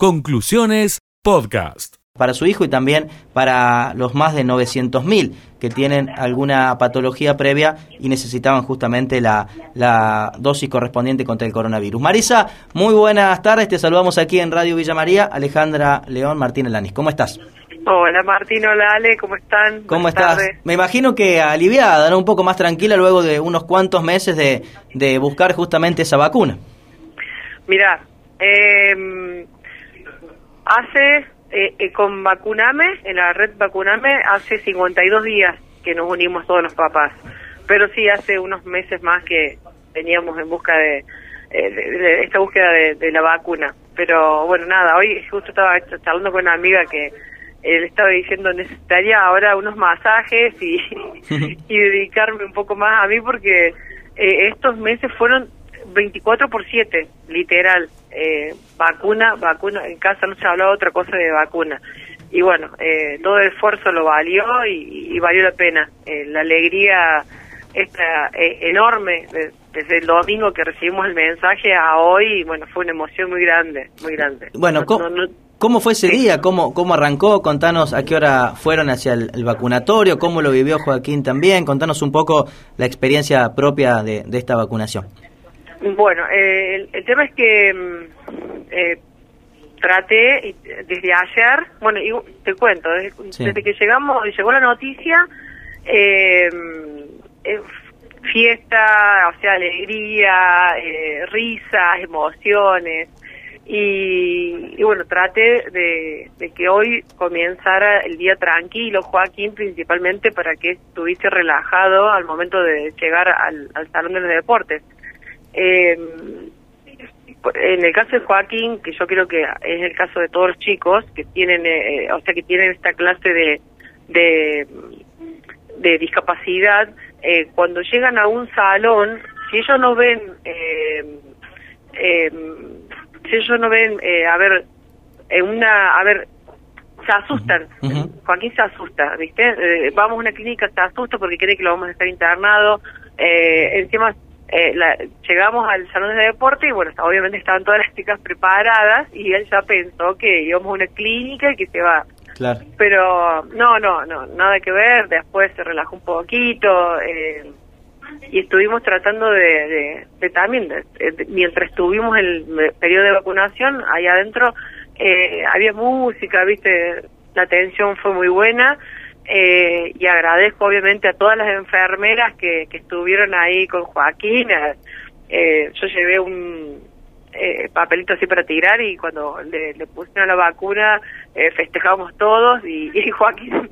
Conclusiones Podcast. Para su hijo y también para los más de 900.000 que tienen alguna patología previa y necesitaban justamente la, la dosis correspondiente contra el coronavirus. Marisa, muy buenas tardes. Te saludamos aquí en Radio Villa María. Alejandra León Martínez Lanis. ¿Cómo estás? Hola Martín, hola Ale, ¿cómo están? ¿Cómo estás? Me imagino que aliviada, ¿no? un poco más tranquila luego de unos cuantos meses de, de buscar justamente esa vacuna. Mira, eh, Hace, eh, eh, con Vacuname, en la red Vacuname, hace 52 días que nos unimos todos los papás. Pero sí, hace unos meses más que veníamos en busca de, eh, esta búsqueda de, la vacuna. Pero bueno, nada, hoy justo estaba charlando con una amiga que él estaba diciendo necesitaría ahora unos masajes y, y dedicarme un poco más a mí porque estos meses fueron 24 por 7, literal. Eh, vacuna, vacuna, en casa no se hablaba otra cosa de vacuna. Y bueno, eh, todo el esfuerzo lo valió y, valió la pena. Eh, la alegría esta enorme desde el domingo que recibimos el mensaje a hoy, bueno, fue una emoción muy grande, muy grande. Bueno, ¿cómo, fue ese día? ¿Cómo, ¿Cómo arrancó? Contanos a qué hora fueron hacia el, vacunatorio, cómo lo vivió Joaquín también. Contanos un poco la experiencia propia de esta vacunación. Bueno, eh, el, tema es que mm, eh, traté desde ayer, bueno, te cuento, desde, que llegamos, llegó la noticia, eh, fiesta, o sea, alegría, risas, emociones, y, bueno, traté de, que hoy comenzara el día tranquilo, Joaquín, principalmente para que estuviese relajado al momento de llegar al, al salón de los deportes. Eh, en el caso de Joaquín, que yo creo que es el caso de todos los chicos que tienen, eh, eh, o sea, que tienen esta clase de, de, discapacidad, eh, cuando llegan a un salón, si ellos no ven, eh, si ellos no ven, a ver, una, a ver, se asustan. Joaquín se asusta, ¿viste? vamos a una clínica, se asusta porque cree que lo vamos a estar internado. Eh, encima eh, la, llegamos al salón de deporte y bueno, obviamente estaban todas las chicas preparadas y él ya pensó que íbamos a una clínica y que se va. Claro. Pero no, no, no, nada que ver, después se relajó un poquito eh, y estuvimos tratando de, de, también, mientras estuvimos en el periodo de vacunación, ahí adentro eh, había música, viste, la atención fue muy buena eh, y agradezco obviamente a todas las enfermeras que, que estuvieron ahí con Joaquín. Eh, yo llevé un eh, papelito así para tirar y cuando le, le pusieron la vacuna eh, festejamos todos y, Joaquín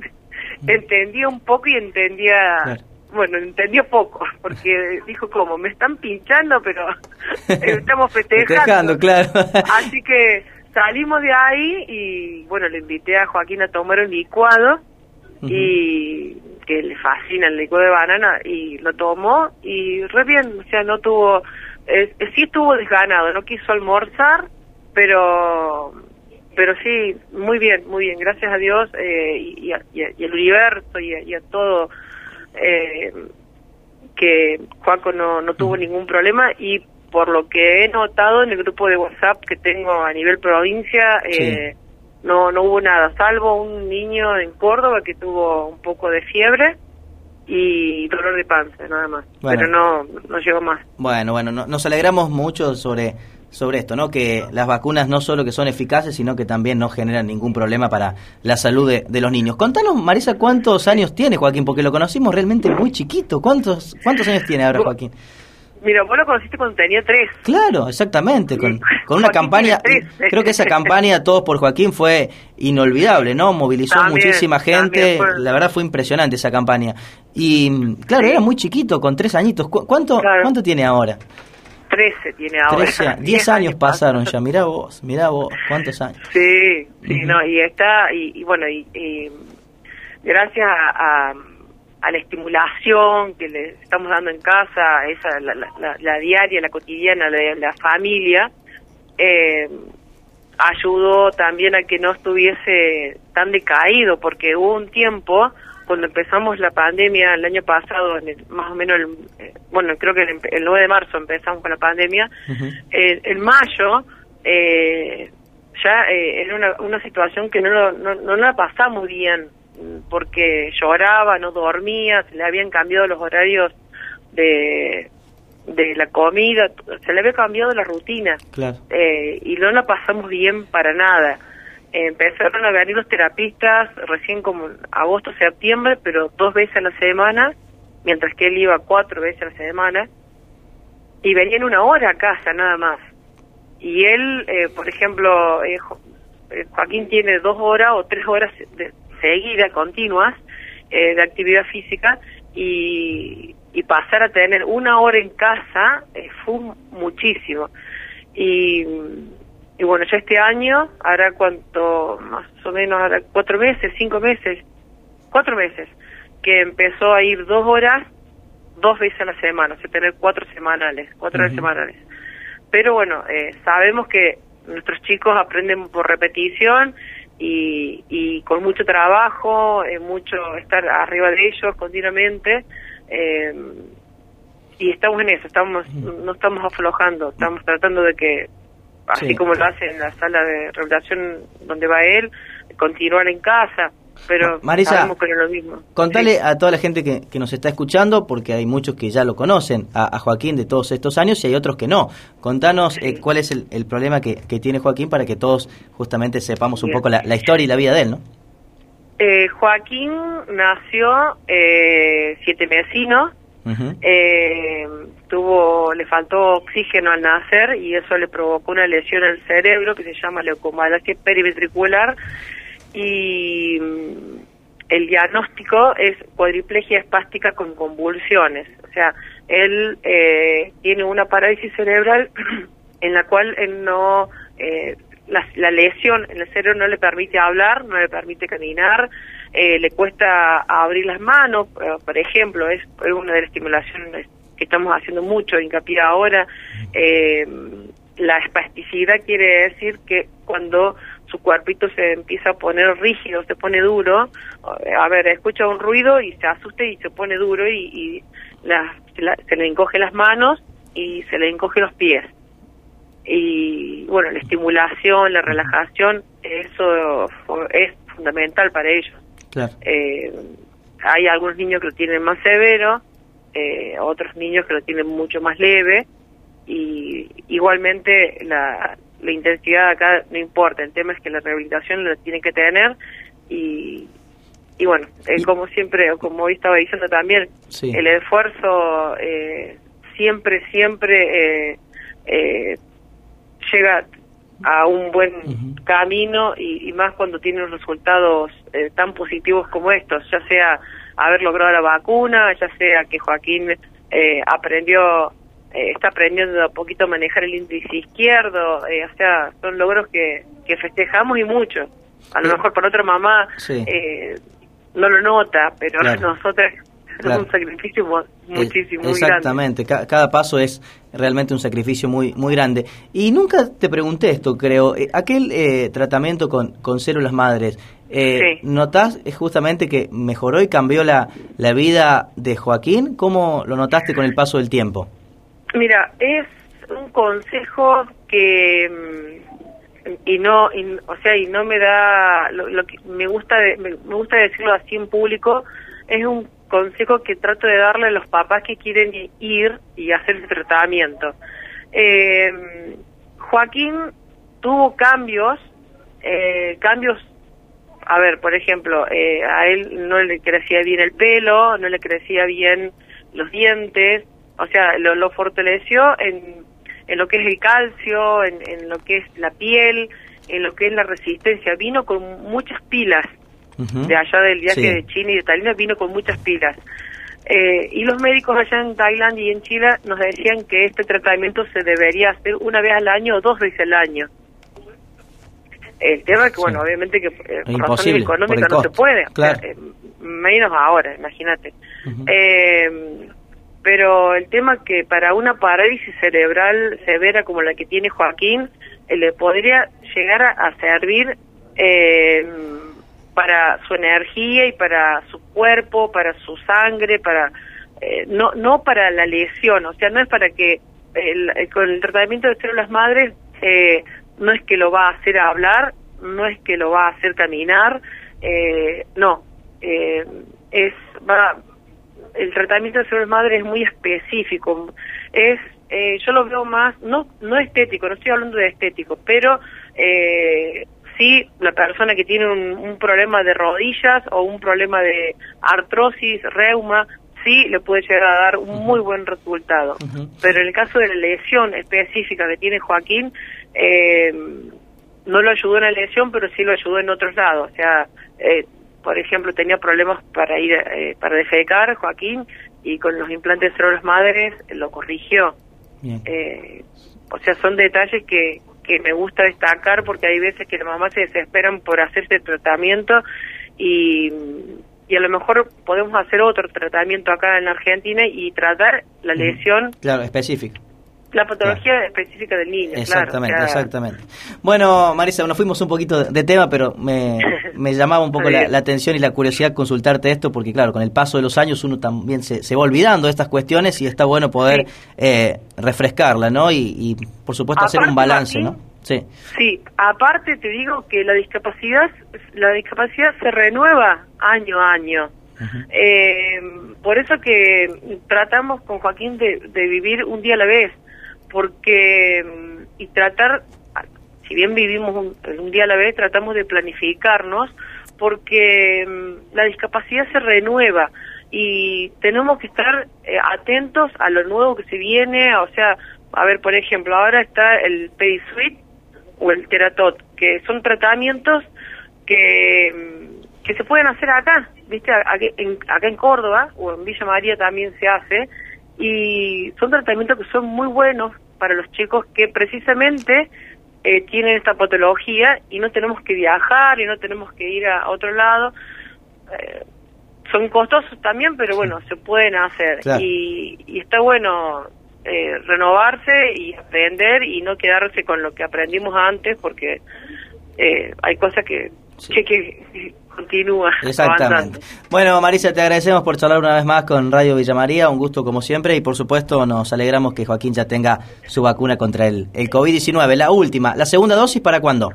entendía un poco y entendía... Bueno, entendió poco, porque dijo como, me están pinchando, pero estamos festejando. claro. Así que salimos de ahí y bueno, le invité a Joaquín a tomar un licuado y que le fascina el licuado de banana y lo tomó y re bien, o sea, no tuvo, eh, sí estuvo desganado, no quiso almorzar, pero pero sí, muy bien, muy bien, gracias a Dios eh, y, y, al universo y, a, todo eh, que Juaco no, no tuvo ningún problema y por lo que he notado en el grupo de WhatsApp que tengo a nivel provincia, eh, no no hubo nada, salvo un niño en Córdoba que tuvo un poco de fiebre y dolor de panza, nada más. Pero no, no llegó más. Bueno, bueno, nos alegramos mucho sobre, sobre esto, ¿no? Que las vacunas no solo que son eficaces, sino que también no generan ningún problema para la salud de, de los niños. Contanos, Marisa, ¿cuántos años tiene Joaquín? Porque lo conocimos realmente muy chiquito. ¿Cuántos, cuántos años tiene ahora Joaquín? Mira, vos lo conociste cuando tenía tres. Claro, exactamente, con, con una campaña, creo que esa campaña Todos por Joaquín fue inolvidable, ¿no? Movilizó muchísima gente, la verdad fue impresionante esa campaña. Y claro, era muy chiquito, con tres añitos. ¿Cuánto, ¿cuánto tiene ahora? Trece tiene ahora. diez años pasaron ya, mirá vos, mirá vos, ¿cuántos años? Sí, sí, no, y está, y, bueno, y, gracias a a la estimulación que le estamos dando en casa, esa la, la, diaria, la cotidiana, la, la familia, eh, ayudó también a que no estuviese tan decaído, porque hubo un tiempo, cuando empezamos la pandemia el año pasado, más o menos, el, eh, bueno, creo que el, 9 de marzo empezamos con la pandemia, en mayo eh, ya eh, era una, una situación que no, no, no la pasamos bien, porque lloraba, no dormía, se le habían cambiado los horarios de, de la comida, se le había cambiado la rutina Claro. eh, y no la pasamos bien para nada. Eh, empezaron a venir los terapistas recién como agosto, septiembre, pero dos veces a la semana, mientras que él iba cuatro veces a la semana, y venían una hora a casa nada más. Y él, eh, por ejemplo, eh, eh, Joaquín tiene dos horas o tres horas de, seguidas, continuas, eh, de actividad física, y, y pasar a tener una hora en casa eh, fue muchísimo. Y, y bueno, ya este año, hará cuánto, más o menos, hará cuatro meses, cinco meses, cuatro meses, que empezó a ir dos horas, dos veces a la semana, o sea, tener cuatro semanales, cuatro horas semanales. Pero bueno, eh, sabemos que nuestros chicos aprenden por repetición y, y con mucho trabajo, eh, mucho estar arriba de ellos continuamente. eh, y estamos en eso, estamos no estamos aflojando, estamos tratando de que, así Sí. como lo hace en la sala de rehabilitación donde va él, continuar en casa, pero Marisa, sabemos que no lo mismo. Contale Sí. a toda la gente que, que nos está escuchando, porque hay muchos que ya lo conocen, a, a Joaquín de todos estos años y hay otros que no. Contanos eh, cuál es el, el problema que, que tiene Joaquín para que todos justamente sepamos un Bien. poco la, la historia y la vida de él, ¿no? Eh, Joaquín nació eh, siete mesino, Ujú. eh, tuvo, le faltó oxígeno al nacer y eso le provocó una lesión al cerebro que se llama leucomalacia periventricular y mm, el diagnóstico es cuadriplegia espástica con convulsiones. O sea, él eh, tiene una parálisis cerebral en la cual él no, eh, la, la lesión en el cerebro no le permite hablar, no le permite caminar, eh, le cuesta abrir las manos, eh, por ejemplo, es una de las estimulaciones que estamos haciendo mucho hincapié ahora. Eh, la espasticidad quiere decir que cuando su cuerpito se empieza a poner rígido, se pone duro, eh, a ver, escucha un ruido y se asusta y se pone duro y, y la- se la- se le encoge las manos y se le encoge los pies. Y bueno, la estimulación, la relajación, eso es fundamental para ellos. Claro. Eh, hay algunos niños que lo tienen más severo, eh, otros niños que lo tienen mucho más leve y igualmente la, la intensidad acá no importa, el tema es que la rehabilitación la tienen que tener y, y bueno, eh, como siempre, o como hoy estaba diciendo también, Sí. el esfuerzo eh, siempre, siempre eh, eh, llega a un buen camino y, y más cuando tiene resultados eh, tan positivos como estos, ya sea haber logrado la vacuna, ya sea que Joaquín eh, aprendió, eh, está aprendiendo a poquito a manejar el índice izquierdo, eh, o sea, son logros que, que festejamos y mucho. A lo mejor para otra mamá Sí. eh, no lo nota, pero Claro. nosotras Claro. es un sacrificio mu- muchísimo, muy grande. Exactamente, Ca- cada paso es realmente un sacrificio muy muy grande. Y nunca te pregunté esto, creo, aquel eh, tratamiento con, con células madres, eh, Sí. ¿notás justamente que mejoró y cambió la, la vida de Joaquín? ¿Cómo lo notaste con el paso del tiempo? Mira, es un consejo que mm, y no y- o sea y no me da lo, que me gusta de- me, gusta decirlo así en público es un consejo que trato de darle a los papás que quieren ir y hacer el tratamiento. Eh, Joaquín tuvo cambios eh, cambios a ver, por ejemplo, eh, a él no le crecía bien el pelo, no le crecía bien los dientes, o sea, lo, lo fortaleció en, en lo que es el calcio, en, en lo que es la piel, en lo que es la resistencia. Vino con muchas pilas de allá del viaje Sí. de China y de Tailandia, vino con muchas pilas. Eh, y los médicos allá en Tailandia y en Chile nos decían que este tratamiento se debería hacer una vez al año o dos veces al año. El tema es que, Sí. bueno, obviamente que eh, por razones económicas por no se puede, claro. eh, menos ahora, imagínate. Eh, pero el tema que para una parálisis cerebral severa como la que tiene Joaquín, eh, le podría llegar a, servir eh, para su energía y para su cuerpo, para su sangre, para eh, no no para la lesión, o sea, no es para que el- con el tratamiento de células madres eh, no es que lo va a hacer hablar, no es que lo va a hacer caminar, eh, no, eh, es va el tratamiento de ser madre es muy específico, es eh, yo lo veo más no no estético, no estoy hablando de estético, pero eh, sí la persona que tiene un, un problema de rodillas o un problema de artrosis, reuma, sí le puede llegar a dar un muy buen resultado. Pero en el caso de la lesión específica que tiene Joaquín, eh, no lo ayudó en la lesión, pero sí lo ayudó en otros lados. O sea, eh, por ejemplo, tenía problemas para ir eh, para defecar Joaquín y con los implantes de madres lo corrigió. Eh, o sea, son detalles que, que me gusta destacar porque hay veces que las mamás se desesperan por hacerse tratamiento y y a lo mejor podemos hacer otro tratamiento acá en la Argentina y tratar la lesión. Claro, específica. La patología específica del niño. Exactamente, exactamente. Bueno, Marisa, nos fuimos un poquito de tema, pero me, me llamaba un poco la, atención y la curiosidad consultarte esto, porque claro, con el paso de los años uno también se, se va olvidando de estas cuestiones y está bueno poder eh, refrescarla, ¿no? Y, por supuesto hacer un balance, ¿no? Sí. Sí, aparte te digo que la discapacidad, la discapacidad se renueva año a año. eh, por eso que tratamos con Joaquín de, vivir un día a la vez, porque y tratar, si bien vivimos un, día a la vez, tratamos de planificarnos, porque mm, la discapacidad se renueva y tenemos que estar eh, atentos a lo nuevo que se viene, o sea, a ver, por ejemplo, ahora está el Suite o el teratot, que son tratamientos que, que se pueden hacer acá, ¿viste? Acá en, acá en Córdoba o en Villa María también se hace, y son tratamientos que son muy buenos para los chicos que precisamente eh, tienen esta patología y no tenemos que viajar y no tenemos que ir a otro lado. Eh, son costosos también, pero bueno, se pueden hacer. Y, y está bueno eh, renovarse y aprender y no quedarse con lo que aprendimos antes porque eh, hay cosas que, que, continúa. Exactamente. Bueno, Marisa, te agradecemos por charlar una vez más con Radio Villa María, un gusto como siempre y por supuesto nos alegramos que Joaquín ya tenga su vacuna contra el, el COVID-19, la última. ¿La segunda dosis para cuándo?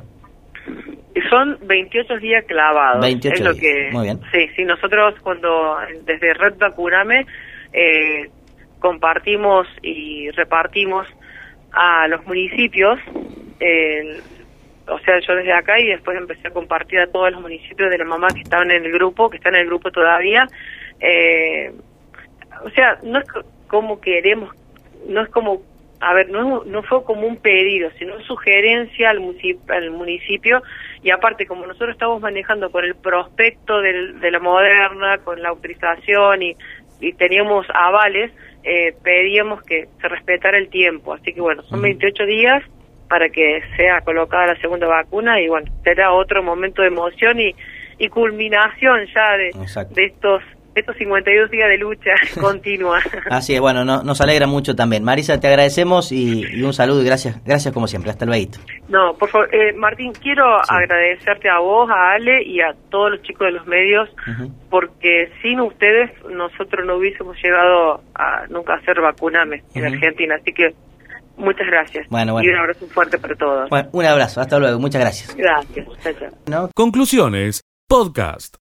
Son 28 días clavados. 28 es lo que, Muy bien. Sí, sí, nosotros cuando desde Red Vacuname eh, compartimos y repartimos a los municipios, o sea, yo desde acá y después empecé a compartir a todos los municipios de la mamá que estaban en el grupo, que están en el grupo todavía. Eh, o sea, no es como queremos, no es como, a ver, no, no fue como un pedido, sino sugerencia al municipio, al municipio y aparte como nosotros estamos manejando con el prospecto de la moderna, con la autorización y, y teníamos avales, eh, pedíamos que se respetara el tiempo. Así que bueno, son 28 días para que sea colocada la segunda vacuna y bueno, será otro momento de emoción y, y culminación ya de, de estos estos 52 días de lucha continua. Así es, bueno, nos alegra mucho también. Marisa, te agradecemos y, un saludo y gracias, gracias como siempre. Hasta luego. No, por favor, eh, Martín, quiero agradecerte a vos, a Ale y a todos los chicos de los medios, porque sin ustedes nosotros no hubiésemos llegado a nunca hacer vacuname en Argentina. Así que muchas gracias. Bueno, Y un abrazo fuerte para todos. un abrazo, hasta luego, muchas gracias. Gracias. Conclusiones, podcast.